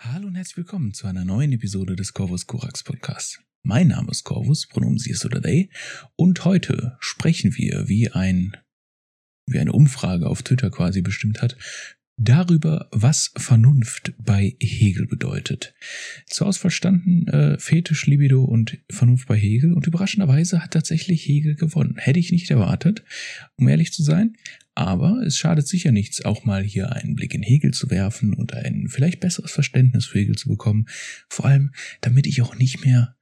Hallo und herzlich willkommen zu einer neuen Episode des Corvus Corax Podcasts. Mein Name ist Corvus, Pronomen sie ist oder they, und heute sprechen wir, wie ein, wie eine Umfrage auf Twitter quasi bestimmt hat, darüber, was Vernunft bei Hegel bedeutet. Zur Auswahl standen äh, Fetisch, Libido und Vernunft bei Hegel und überraschenderweise hat tatsächlich Hegel gewonnen. Hätte ich nicht erwartet, um ehrlich zu sein. Aber es schadet sicher nichts, auch mal hier einen Blick in Hegel zu werfen und ein vielleicht besseres Verständnis für Hegel zu bekommen. Vor allem, damit ich auch nicht mehr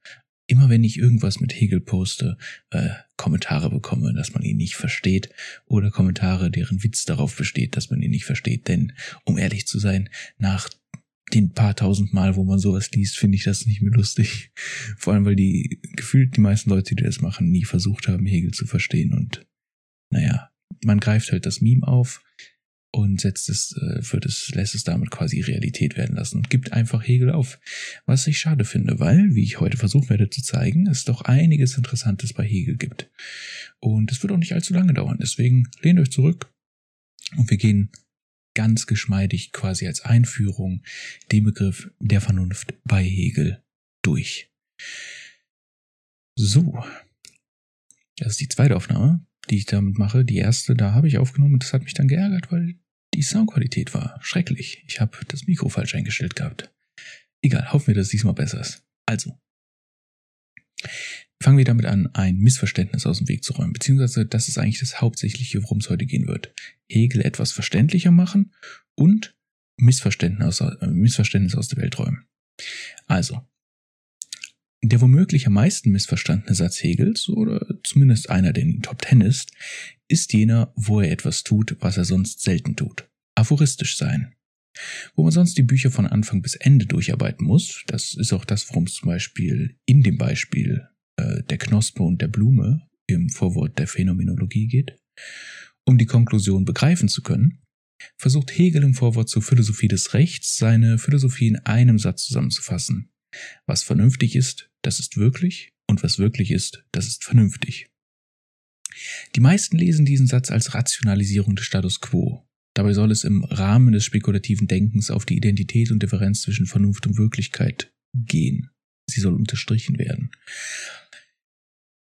immer wenn ich irgendwas mit Hegel poste, äh, Kommentare bekomme, dass man ihn nicht versteht oder Kommentare, deren Witz darauf besteht, dass man ihn nicht versteht. Denn, um ehrlich zu sein, nach den paar tausend Mal, wo man sowas liest, finde ich das nicht mehr lustig. Vor allem, weil die gefühlt die meisten Leute, die das machen, nie versucht haben, Hegel zu verstehen. Und naja, man greift halt das Meme auf, und setzt es, äh, wird es, lässt es damit quasi Realität werden lassen und gibt einfach Hegel auf. Was ich schade finde, weil, wie ich heute versuchen werde zu zeigen, es doch einiges Interessantes bei Hegel gibt. Und es wird auch nicht allzu lange dauern. Deswegen lehnt euch zurück und wir gehen ganz geschmeidig quasi als Einführung den Begriff der Vernunft bei Hegel durch. So. Das ist die zweite Aufnahme, die ich damit mache. Die erste, da habe ich aufgenommen und das hat mich dann geärgert, weil die Soundqualität war schrecklich. Ich habe das Mikro falsch eingestellt gehabt. Egal, hoffen wir, dass es diesmal besser ist. Also, fangen wir damit an, ein Missverständnis aus dem Weg zu räumen, beziehungsweise das ist eigentlich das Hauptsächliche, worum es heute gehen wird. Hegel etwas verständlicher machen und Missverständnis aus, äh, Missverständnis aus der Welt räumen. Also, der womöglich am meisten missverstandene Satz Hegels, oder zumindest einer, der in den Top Ten ist, ist jener, wo er etwas tut, was er sonst selten tut. Aphoristisch sein. Wo man sonst die Bücher von Anfang bis Ende durcharbeiten muss, das ist auch das, worum es zum Beispiel in dem Beispiel äh, der Knospe und der Blume im Vorwort der Phänomenologie geht, um die Konklusion begreifen zu können, versucht Hegel im Vorwort zur Philosophie des Rechts seine Philosophie in einem Satz zusammenzufassen. Was vernünftig ist, das ist wirklich, und was wirklich ist, das ist vernünftig. Die meisten lesen diesen Satz als Rationalisierung des Status quo. Dabei soll es im Rahmen des spekulativen Denkens auf die Identität und Differenz zwischen Vernunft und Wirklichkeit gehen. Sie soll unterstrichen werden.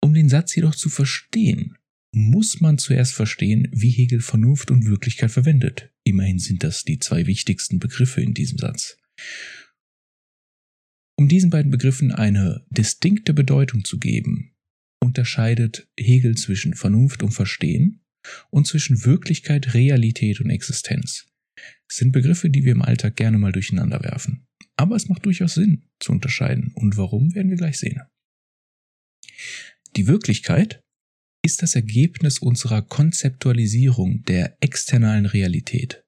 Um den Satz jedoch zu verstehen, muss man zuerst verstehen, wie Hegel Vernunft und Wirklichkeit verwendet. Immerhin sind das die zwei wichtigsten Begriffe in diesem Satz. Um diesen beiden Begriffen eine distinkte Bedeutung zu geben, unterscheidet Hegel zwischen Vernunft und Verstehen und zwischen Wirklichkeit, Realität und Existenz. Es sind Begriffe, die wir im Alltag gerne mal durcheinander werfen. Aber es macht durchaus Sinn zu unterscheiden. Und warum, werden wir gleich sehen. Die Wirklichkeit ist das Ergebnis unserer Konzeptualisierung der externalen Realität.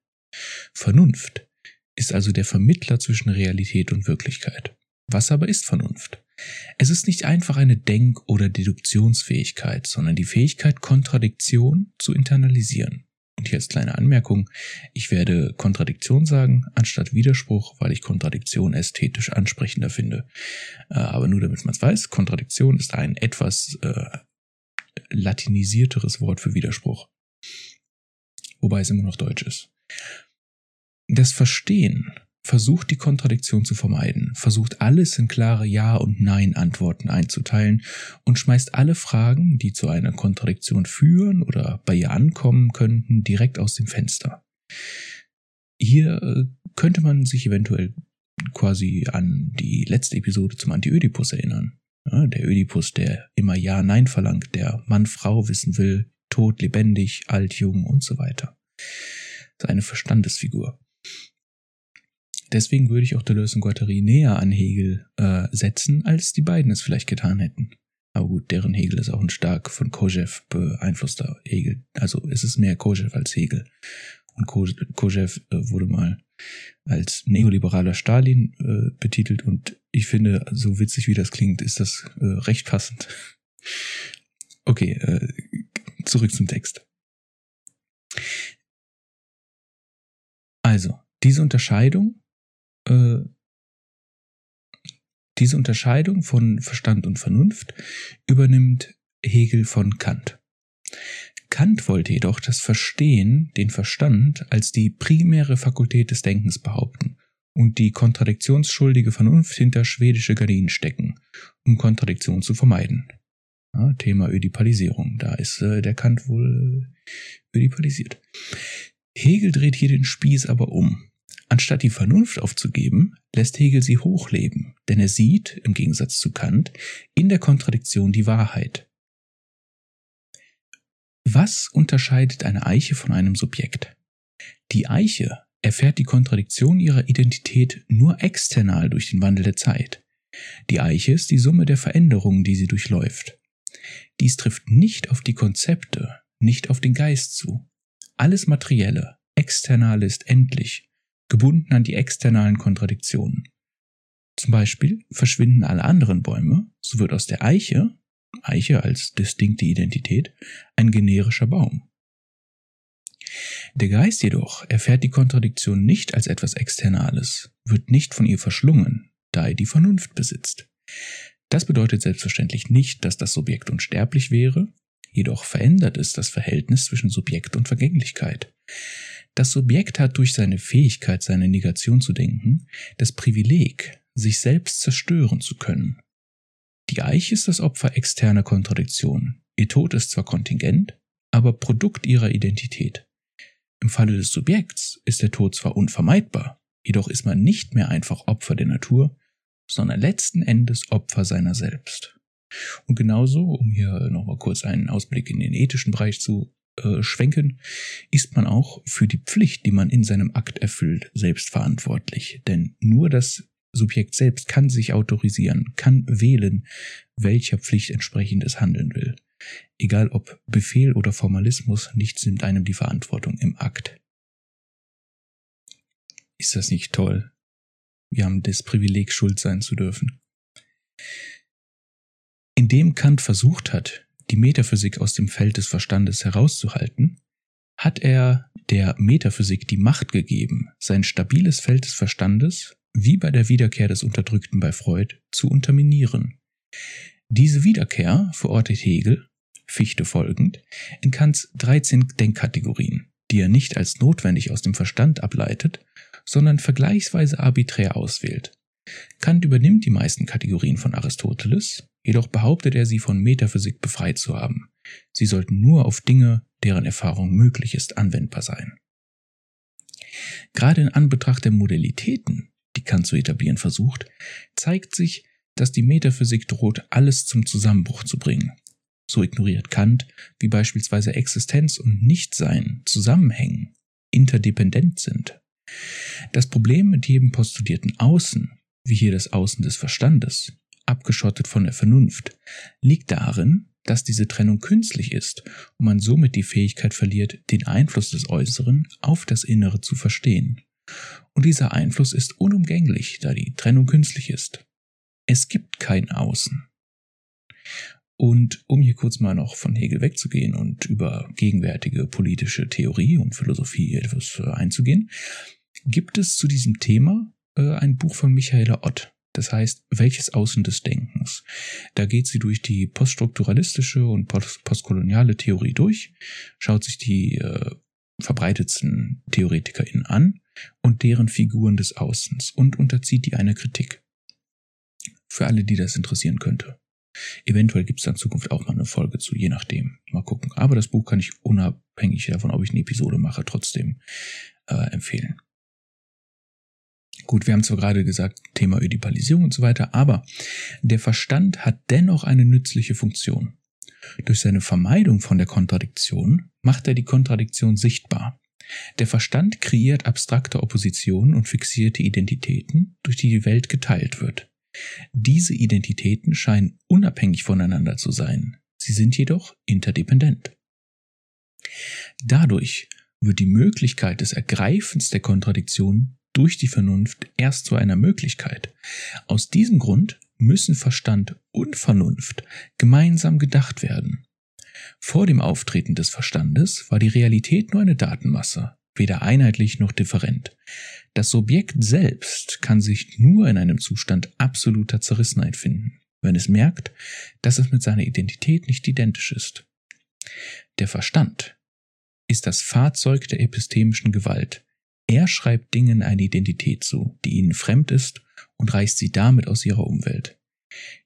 Vernunft ist also der Vermittler zwischen Realität und Wirklichkeit. Was aber ist Vernunft? Es ist nicht einfach eine Denk- oder Deduktionsfähigkeit, sondern die Fähigkeit, Kontradiktion zu internalisieren. Und hier als kleine Anmerkung, ich werde Kontradiktion sagen, anstatt Widerspruch, weil ich Kontradiktion ästhetisch ansprechender finde. Äh, aber nur damit man es weiß, Kontradiktion ist ein etwas äh, latinisierteres Wort für Widerspruch. Wobei es immer noch Deutsch ist. Das Verstehen versucht die Kontradiktion zu vermeiden, versucht alles in klare Ja- und Nein-Antworten einzuteilen und schmeißt alle Fragen, die zu einer Kontradiktion führen oder bei ihr ankommen könnten, direkt aus dem Fenster. Hier äh, könnte man sich eventuell quasi an die letzte Episode zum Anti-Ödipus erinnern. Ja, der Ödipus, der immer Ja-Nein verlangt, der Mann-Frau wissen will, tot, lebendig, alt, jung und so weiter. Seine Verstandesfigur. Deswegen würde ich auch Deleuze und Guattari näher an Hegel äh, setzen, als die beiden es vielleicht getan hätten. Aber gut, deren Hegel ist auch ein stark von Kojev beeinflusster Hegel. Also es ist mehr Kojev als Hegel. Und Kojev äh, wurde mal als neoliberaler Stalin äh, betitelt und ich finde, so witzig wie das klingt, ist das äh, recht passend. Okay, äh, zurück zum Text. Also, diese Unterscheidung äh, diese Unterscheidung von Verstand und Vernunft übernimmt Hegel von Kant. Kant wollte jedoch das Verstehen, den Verstand, als die primäre Fakultät des Denkens behaupten und die kontradiktionsschuldige Vernunft hinter schwedische Gardinen stecken, um Kontradiktion zu vermeiden. Ja, Thema Ödipalisierung. Da ist äh, der Kant wohl äh, ödipalisiert. Hegel dreht hier den Spieß aber um. Anstatt die Vernunft aufzugeben, lässt Hegel sie hochleben, denn er sieht, im Gegensatz zu Kant, in der Kontradiktion die Wahrheit. Was unterscheidet eine Eiche von einem Subjekt? Die Eiche erfährt die Kontradiktion ihrer Identität nur external durch den Wandel der Zeit. Die Eiche ist die Summe der Veränderungen, die sie durchläuft. Dies trifft nicht auf die Konzepte, nicht auf den Geist zu. Alles Materielle, Externale ist endlich, gebunden an die externalen Kontradiktionen. Zum Beispiel verschwinden alle anderen Bäume, so wird aus der Eiche, Eiche als distinkte Identität, ein generischer Baum. Der Geist jedoch erfährt die Kontradiktion nicht als etwas Externales, wird nicht von ihr verschlungen, da er die Vernunft besitzt. Das bedeutet selbstverständlich nicht, dass das Subjekt unsterblich wäre, jedoch verändert es das Verhältnis zwischen Subjekt und Vergänglichkeit. Das Subjekt hat durch seine Fähigkeit, seine Negation zu denken, das Privileg, sich selbst zerstören zu können. Die Eiche ist das Opfer externer Kontradiktionen. Ihr Tod ist zwar kontingent, aber Produkt ihrer Identität. Im Falle des Subjekts ist der Tod zwar unvermeidbar, jedoch ist man nicht mehr einfach Opfer der Natur, sondern letzten Endes Opfer seiner selbst. Und genauso, um hier nochmal kurz einen Ausblick in den ethischen Bereich zu äh, schwenken, ist man auch für die Pflicht, die man in seinem Akt erfüllt, selbst verantwortlich. Denn nur das Subjekt selbst kann sich autorisieren, kann wählen, welcher Pflicht entsprechend es handeln will. Egal ob Befehl oder Formalismus, nichts nimmt einem die Verantwortung im Akt. Ist das nicht toll? Wir haben das Privileg, schuld sein zu dürfen. Indem Kant versucht hat, die Metaphysik aus dem Feld des Verstandes herauszuhalten, hat er der Metaphysik die Macht gegeben, sein stabiles Feld des Verstandes, wie bei der Wiederkehr des Unterdrückten bei Freud, zu unterminieren. Diese Wiederkehr verortet Hegel, Fichte folgend, in Kants 13 Denkkategorien, die er nicht als notwendig aus dem Verstand ableitet, sondern vergleichsweise arbiträr auswählt. Kant übernimmt die meisten Kategorien von Aristoteles, jedoch behauptet er sie von Metaphysik befreit zu haben. Sie sollten nur auf Dinge, deren Erfahrung möglich ist, anwendbar sein. Gerade in Anbetracht der Modalitäten, die Kant zu etablieren versucht, zeigt sich, dass die Metaphysik droht, alles zum Zusammenbruch zu bringen. So ignoriert Kant, wie beispielsweise Existenz und Nichtsein zusammenhängen, interdependent sind. Das Problem mit jedem postulierten Außen, wie hier das Außen des Verstandes, abgeschottet von der Vernunft, liegt darin, dass diese Trennung künstlich ist und man somit die Fähigkeit verliert, den Einfluss des Äußeren auf das Innere zu verstehen. Und dieser Einfluss ist unumgänglich, da die Trennung künstlich ist. Es gibt kein Außen. Und um hier kurz mal noch von Hegel wegzugehen und über gegenwärtige politische Theorie und Philosophie etwas äh, einzugehen, gibt es zu diesem Thema äh, ein Buch von Michaela Ott. Das heißt, welches Außen des Denkens? Da geht sie durch die poststrukturalistische und post postkoloniale Theorie durch, schaut sich die äh, verbreitetsten TheoretikerInnen an und deren Figuren des Außens und unterzieht die einer Kritik. Für alle, die das interessieren könnte. Eventuell gibt es dann in Zukunft auch mal eine Folge zu, je nachdem. Mal gucken. Aber das Buch kann ich unabhängig davon, ob ich eine Episode mache, trotzdem äh, empfehlen. Gut, wir haben zwar gerade gesagt, Thema Ödipalisierung und so weiter, aber der Verstand hat dennoch eine nützliche Funktion. Durch seine Vermeidung von der Kontradiktion macht er die Kontradiktion sichtbar. Der Verstand kreiert abstrakte Oppositionen und fixierte Identitäten, durch die die Welt geteilt wird. Diese Identitäten scheinen unabhängig voneinander zu sein, sie sind jedoch interdependent. Dadurch wird die Möglichkeit des Ergreifens der Kontradiktion durch die Vernunft erst zu einer Möglichkeit. Aus diesem Grund müssen Verstand und Vernunft gemeinsam gedacht werden. Vor dem Auftreten des Verstandes war die Realität nur eine Datenmasse, weder einheitlich noch different. Das Subjekt selbst kann sich nur in einem Zustand absoluter Zerrissenheit finden, wenn es merkt, dass es mit seiner Identität nicht identisch ist. Der Verstand ist das Fahrzeug der epistemischen Gewalt, Er schreibt Dingen eine Identität zu, die ihnen fremd ist und reißt sie damit aus ihrer Umwelt.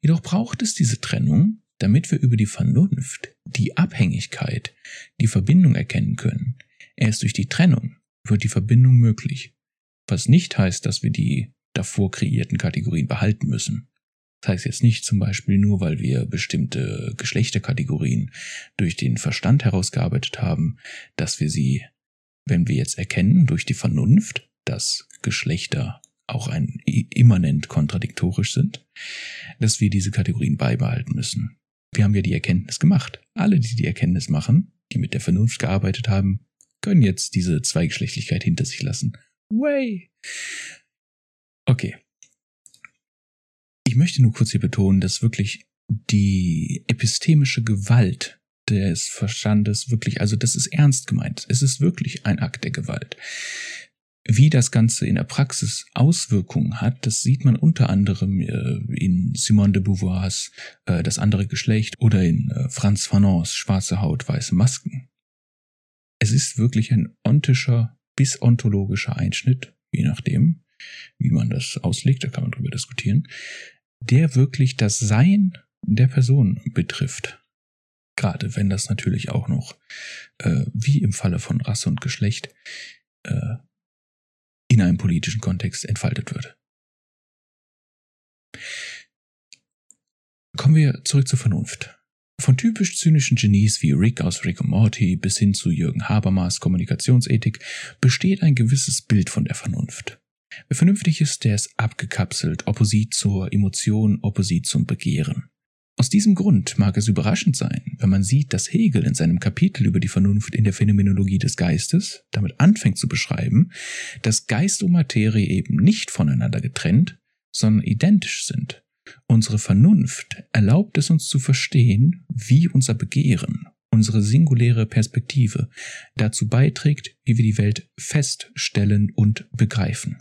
Jedoch braucht es diese Trennung, damit wir über die Vernunft, die Abhängigkeit, die Verbindung erkennen können. Erst durch die Trennung wird die Verbindung möglich. Was nicht heißt, dass wir die davor kreierten Kategorien behalten müssen. Das heißt jetzt nicht zum Beispiel nur, weil wir bestimmte Geschlechterkategorien durch den Verstand herausgearbeitet haben, dass wir sie, wenn wir jetzt erkennen durch die Vernunft, dass Geschlechter auch ein immanent kontradiktorisch sind, dass wir diese Kategorien beibehalten müssen. Wir haben ja die Erkenntnis gemacht. Alle, die die Erkenntnis machen, die mit der Vernunft gearbeitet haben, können jetzt diese Zweigeschlechtlichkeit hinter sich lassen. Way! Okay. Ich möchte nur kurz hier betonen, dass wirklich die epistemische Gewalt des Verstandes wirklich, also das ist ernst gemeint. Es ist wirklich ein Akt der Gewalt. Wie das Ganze in der Praxis Auswirkungen hat, das sieht man unter anderem äh, in Simone de Beauvoirs äh, Das andere Geschlecht oder in äh, Franz Fanons Schwarze Haut, weiße Masken. Es ist wirklich ein ontischer bis ontologischer Einschnitt, je nachdem, wie man das auslegt, da kann man drüber diskutieren, der wirklich das Sein der Person betrifft. Gerade wenn das natürlich auch noch, äh, wie im Falle von Rasse und Geschlecht, äh, in einem politischen Kontext entfaltet wird. Kommen wir zurück zur Vernunft. Von typisch zynischen Genies wie Rick aus Rick und Morty bis hin zu Jürgen Habermas Kommunikationsethik besteht ein gewisses Bild von der Vernunft. Wer vernünftig ist, der ist abgekapselt, opposit zur Emotion, opposit zum Begehren. Aus diesem Grund mag es überraschend sein, wenn man sieht, dass Hegel in seinem Kapitel über die Vernunft in der Phänomenologie des Geistes damit anfängt zu beschreiben, dass Geist und Materie eben nicht voneinander getrennt, sondern identisch sind. Unsere Vernunft erlaubt es uns zu verstehen, wie unser Begehren, unsere singuläre Perspektive dazu beiträgt, wie wir die Welt feststellen und begreifen.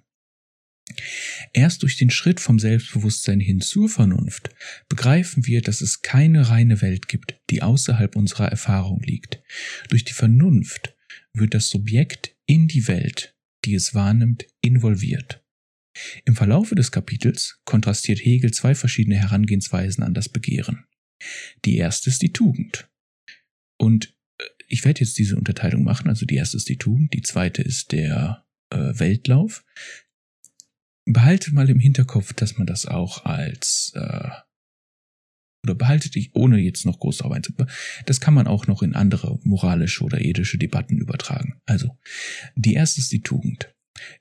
Erst durch den Schritt vom Selbstbewusstsein hin zur Vernunft begreifen wir, dass es keine reine Welt gibt, die außerhalb unserer Erfahrung liegt. Durch die Vernunft wird das Subjekt in die Welt, die es wahrnimmt, involviert. Im Verlaufe des Kapitels kontrastiert Hegel zwei verschiedene Herangehensweisen an das Begehren. Die erste ist die Tugend. Und äh, ich werde jetzt diese Unterteilung machen. Also die erste ist die Tugend, die zweite ist der äh, Weltlauf, behaltet mal im Hinterkopf, dass man das auch als äh, oder behaltet dich, ohne jetzt noch groß darauf einzugehen, das kann man auch noch in andere moralische oder ethische Debatten übertragen. Also, die erste ist die Tugend.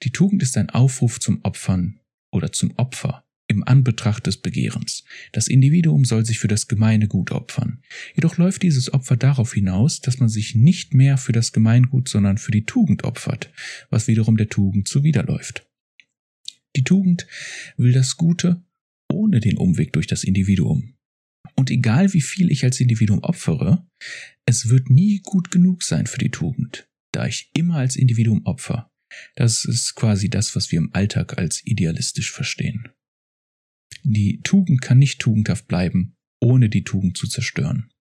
Die Tugend ist ein Aufruf zum Opfern oder zum Opfer im Anbetracht des Begehrens. Das Individuum soll sich für das gemeine Gut opfern. Jedoch läuft dieses Opfer darauf hinaus, dass man sich nicht mehr für das Gemeingut, sondern für die Tugend opfert, was wiederum der Tugend zuwiderläuft. Die Tugend will das Gute ohne den Umweg durch das Individuum. Und egal wie viel ich als Individuum opfere, es wird nie gut genug sein für die Tugend, da ich immer als Individuum opfer. Das ist quasi das, was wir im Alltag als idealistisch verstehen. Die Tugend kann nicht tugendhaft bleiben, ohne die Tugend zu zerstören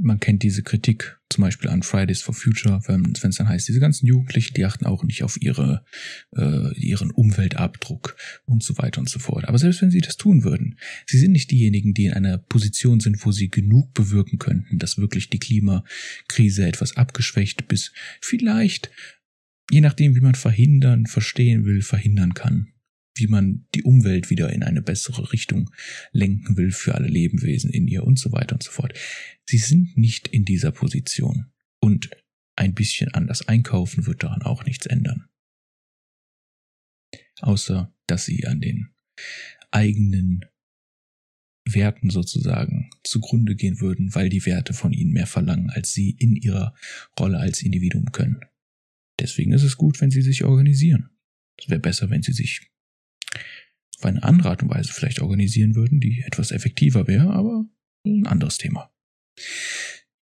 man kennt diese Kritik zum Beispiel an Fridays for Future, wenn es dann heißt, diese ganzen Jugendlichen, die achten auch nicht auf ihre, äh, ihren Umweltabdruck und so weiter und so fort. Aber selbst wenn sie das tun würden, sie sind nicht diejenigen, die in einer Position sind, wo sie genug bewirken könnten, dass wirklich die Klimakrise etwas abgeschwächt bis vielleicht, je nachdem, wie man verhindern, verstehen will, verhindern kann wie man die Umwelt wieder in eine bessere Richtung lenken will für alle Lebewesen in ihr und so weiter und so fort. Sie sind nicht in dieser Position und ein bisschen anders einkaufen wird daran auch nichts ändern. Außer, dass sie an den eigenen Werten sozusagen zugrunde gehen würden, weil die Werte von ihnen mehr verlangen, als sie in ihrer Rolle als Individuum können. Deswegen ist es gut, wenn sie sich organisieren. Es wäre besser, wenn sie sich auf eine andere Art und Weise vielleicht organisieren würden, die etwas effektiver wäre, aber ein anderes Thema.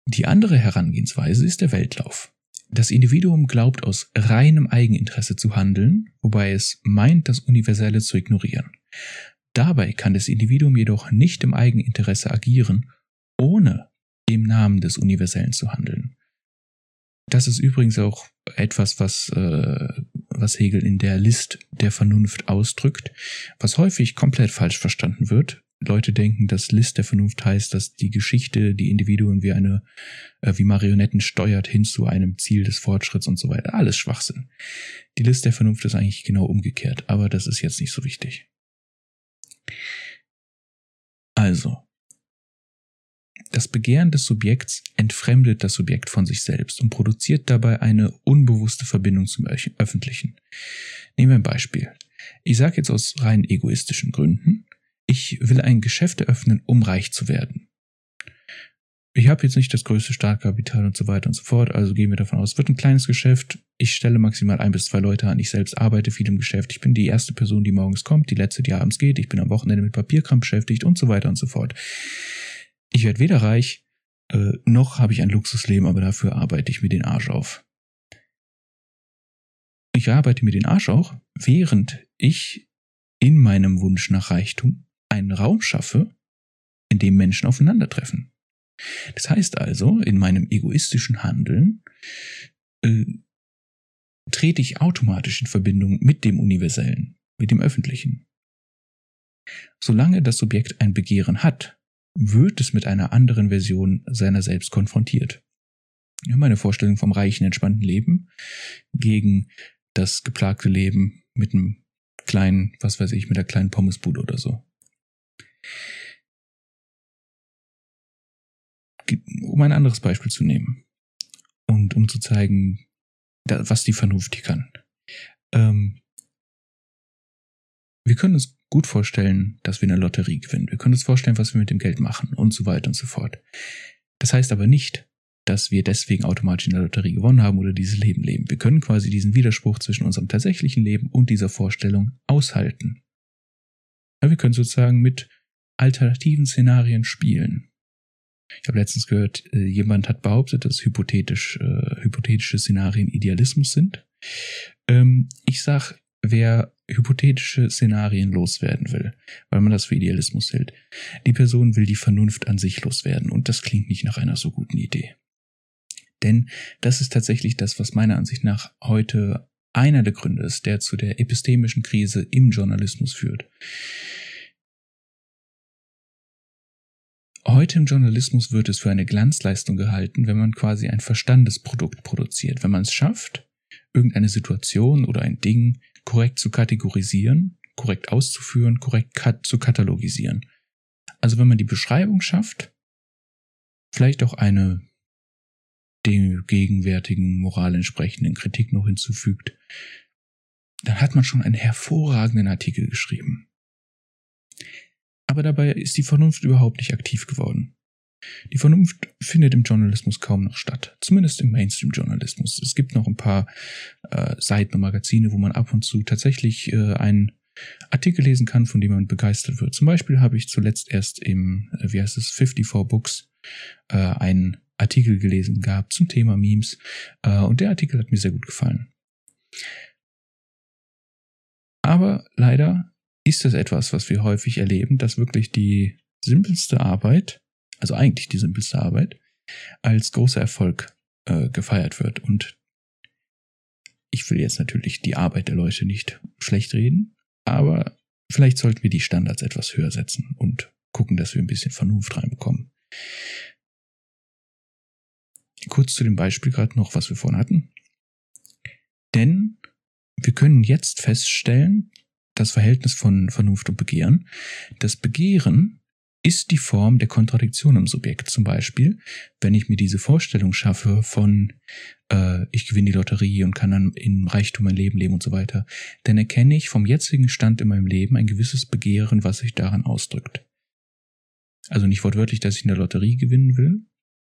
Die andere Herangehensweise ist der Weltlauf. Das Individuum glaubt aus reinem Eigeninteresse zu handeln, wobei es meint, das Universelle zu ignorieren. Dabei kann das Individuum jedoch nicht im Eigeninteresse agieren, ohne im Namen des Universellen zu handeln. Das ist übrigens auch etwas, was, äh, was Hegel in der List der Vernunft ausdrückt, was häufig komplett falsch verstanden wird. Leute denken, dass List der Vernunft heißt, dass die Geschichte die Individuen wie eine, äh, wie Marionetten steuert hin zu einem Ziel des Fortschritts und so weiter. Alles Schwachsinn. Die List der Vernunft ist eigentlich genau umgekehrt, aber das ist jetzt nicht so wichtig. Also, das Begehren des Subjekts entfremdet das Subjekt von sich selbst und produziert dabei eine unbewusste Verbindung zum Öffentlichen. Nehmen wir ein Beispiel. Ich sage jetzt aus rein egoistischen Gründen, ich will ein Geschäft eröffnen, um reich zu werden. Ich habe jetzt nicht das größte Startkapital und so weiter und so fort, also gehen wir davon aus, es wird ein kleines Geschäft. Ich stelle maximal ein bis zwei Leute an. Ich selbst arbeite viel im Geschäft. Ich bin die erste Person, die morgens kommt, die letzte, die abends geht. Ich bin am Wochenende mit Papierkram beschäftigt und so weiter und so fort. Ich werde weder reich, äh, noch habe ich ein Luxusleben, aber dafür arbeite ich mir den Arsch auf. Ich arbeite mir den Arsch auf, während ich in meinem Wunsch nach Reichtum einen Raum schaffe, in dem Menschen aufeinandertreffen. Das heißt also, in meinem egoistischen Handeln äh, trete ich automatisch in Verbindung mit dem Universellen, mit dem Öffentlichen. Solange das Subjekt ein Begehren hat, wird es mit einer anderen Version seiner selbst konfrontiert. Meine Vorstellung vom reichen, entspannten Leben gegen das geplagte Leben mit einem kleinen, was weiß ich, mit einer kleinen Pommesbude oder so. Um ein anderes Beispiel zu nehmen und um zu zeigen, was die Vernunft hier kann. Ähm, wir können uns gut vorstellen, dass wir eine Lotterie gewinnen. Wir können uns vorstellen, was wir mit dem Geld machen und so weiter und so fort. Das heißt aber nicht, dass wir deswegen automatisch in der Lotterie gewonnen haben oder dieses Leben leben. Wir können quasi diesen Widerspruch zwischen unserem tatsächlichen Leben und dieser Vorstellung aushalten. Aber wir können sozusagen mit alternativen Szenarien spielen. Ich habe letztens gehört, äh, jemand hat behauptet, dass hypothetisch, äh, hypothetische Szenarien Idealismus sind. Ähm, ich sag, wer hypothetische Szenarien loswerden will, weil man das für Idealismus hält. Die Person will die Vernunft an sich loswerden und das klingt nicht nach einer so guten Idee. Denn das ist tatsächlich das, was meiner Ansicht nach heute einer der Gründe ist, der zu der epistemischen Krise im Journalismus führt. Heute im Journalismus wird es für eine Glanzleistung gehalten, wenn man quasi ein Verstandesprodukt produziert. Wenn man es schafft, irgendeine Situation oder ein Ding korrekt zu kategorisieren, korrekt auszuführen, korrekt kat zu katalogisieren. Also wenn man die Beschreibung schafft, vielleicht auch eine dem gegenwärtigen Moral entsprechenden Kritik noch hinzufügt, dann hat man schon einen hervorragenden Artikel geschrieben. Aber dabei ist die Vernunft überhaupt nicht aktiv geworden. Die Vernunft findet im Journalismus kaum noch statt, zumindest im Mainstream-Journalismus. Es gibt noch ein paar äh, Seiten und Magazine, wo man ab und zu tatsächlich äh, einen Artikel lesen kann, von dem man begeistert wird. Zum Beispiel habe ich zuletzt erst im, äh, wie heißt es, 54 Books äh, einen Artikel gelesen gehabt zum Thema Memes äh, und der Artikel hat mir sehr gut gefallen. Aber leider ist das etwas, was wir häufig erleben, dass wirklich die simpelste Arbeit also eigentlich die simpelste Arbeit, als großer Erfolg äh, gefeiert wird. Und ich will jetzt natürlich die Arbeit der Leute nicht schlecht reden, aber vielleicht sollten wir die Standards etwas höher setzen und gucken, dass wir ein bisschen Vernunft reinbekommen. Kurz zu dem Beispiel gerade noch, was wir vorhin hatten. Denn wir können jetzt feststellen, das Verhältnis von Vernunft und Begehren. Das Begehren ist die Form der Kontradiktion im Subjekt. Zum Beispiel, wenn ich mir diese Vorstellung schaffe von äh, ich gewinne die Lotterie und kann dann in Reichtum mein Leben leben und so weiter, dann erkenne ich vom jetzigen Stand in meinem Leben ein gewisses Begehren, was sich daran ausdrückt. Also nicht wortwörtlich, dass ich in der Lotterie gewinnen will,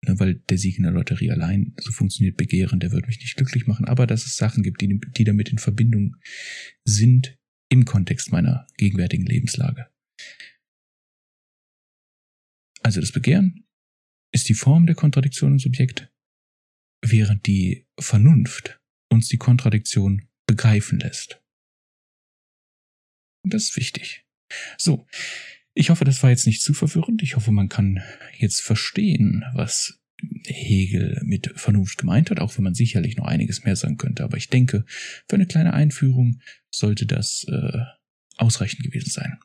ne, weil der Sieg in der Lotterie allein, so funktioniert Begehren, der wird mich nicht glücklich machen, aber dass es Sachen gibt, die, die damit in Verbindung sind im Kontext meiner gegenwärtigen Lebenslage. Also das Begehren ist die Form der Kontradiktion im Subjekt, während die Vernunft uns die Kontradiktion begreifen lässt. Das ist wichtig. So, ich hoffe, das war jetzt nicht zu verwirrend. Ich hoffe, man kann jetzt verstehen, was Hegel mit Vernunft gemeint hat, auch wenn man sicherlich noch einiges mehr sagen könnte. Aber ich denke, für eine kleine Einführung sollte das äh, ausreichend gewesen sein.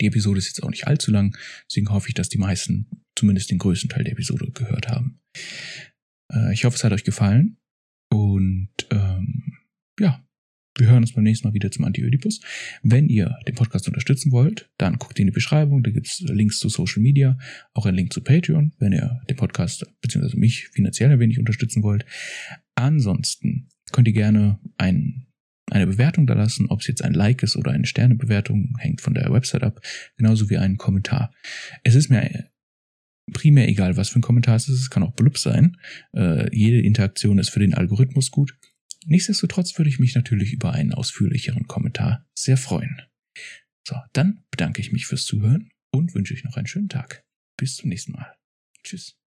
Die Episode ist jetzt auch nicht allzu lang, deswegen hoffe ich, dass die meisten zumindest den größten Teil der Episode gehört haben. Äh, ich hoffe, es hat euch gefallen und ähm, ja, wir hören uns beim nächsten Mal wieder zum Anti-Ödipus. Wenn ihr den Podcast unterstützen wollt, dann guckt in die Beschreibung, da gibt es Links zu Social Media, auch ein Link zu Patreon, wenn ihr den Podcast bzw. mich finanziell ein wenig unterstützen wollt. Ansonsten könnt ihr gerne ein, eine Bewertung da lassen, ob es jetzt ein Like ist oder eine Sternebewertung, hängt von der Website ab, genauso wie einen Kommentar. Es ist mir primär egal, was für ein Kommentar es ist, es kann auch blub sein. Äh, jede Interaktion ist für den Algorithmus gut. Nichtsdestotrotz würde ich mich natürlich über einen ausführlicheren Kommentar sehr freuen. So, dann bedanke ich mich fürs Zuhören und wünsche euch noch einen schönen Tag. Bis zum nächsten Mal. Tschüss.